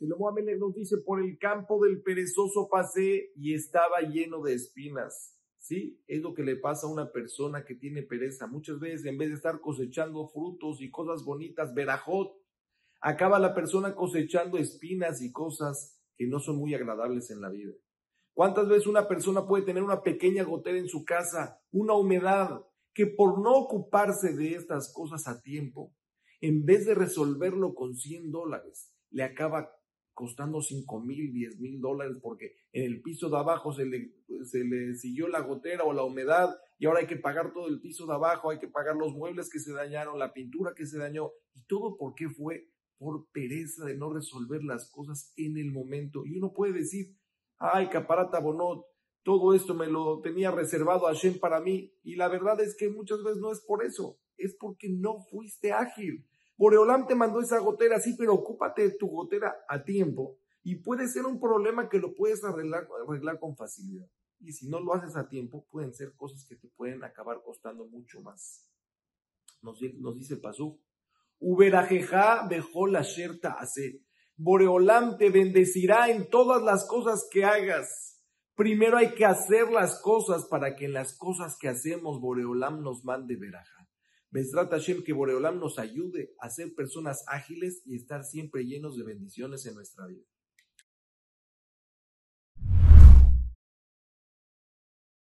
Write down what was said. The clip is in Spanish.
Shlomo Amelech nos dice, por el campo del perezoso pasé y estaba lleno de espinas. ¿Sí? Es lo que le pasa a una persona que tiene pereza. Muchas veces, en vez de estar cosechando frutos y cosas bonitas, verajot, acaba la persona cosechando espinas y cosas que no son muy agradables en la vida. ¿Cuántas veces una persona puede tener una pequeña gotera en su casa, una humedad, que por no ocuparse de estas cosas a tiempo, en vez de resolverlo con 100 dólares, le acaba costando 5 mil, 10 mil dólares porque en el piso de abajo se le, se le siguió la gotera o la humedad y ahora hay que pagar todo el piso de abajo, hay que pagar los muebles que se dañaron, la pintura que se dañó y todo porque fue por pereza de no resolver las cosas en el momento. Y uno puede decir, ay, caparata bonot, todo esto me lo tenía reservado a Shem para mí. Y la verdad es que muchas veces no es por eso, es porque no fuiste ágil. Boreolam te mandó esa gotera, sí, pero ocúpate de tu gotera a tiempo. Y puede ser un problema que lo puedes arreglar, con facilidad. Y si no lo haces a tiempo, pueden ser cosas que te pueden acabar costando mucho más. Nos, dice el Pasú, Uberajeja dejó la sherta hacer. Boreolam te bendecirá en todas las cosas que hagas. Primero hay que hacer las cosas para que en las cosas que hacemos Boreolam nos mande veraja. Besrat Hashem, que Boreolam nos ayude a ser personas ágiles y estar siempre llenos de bendiciones en nuestra vida.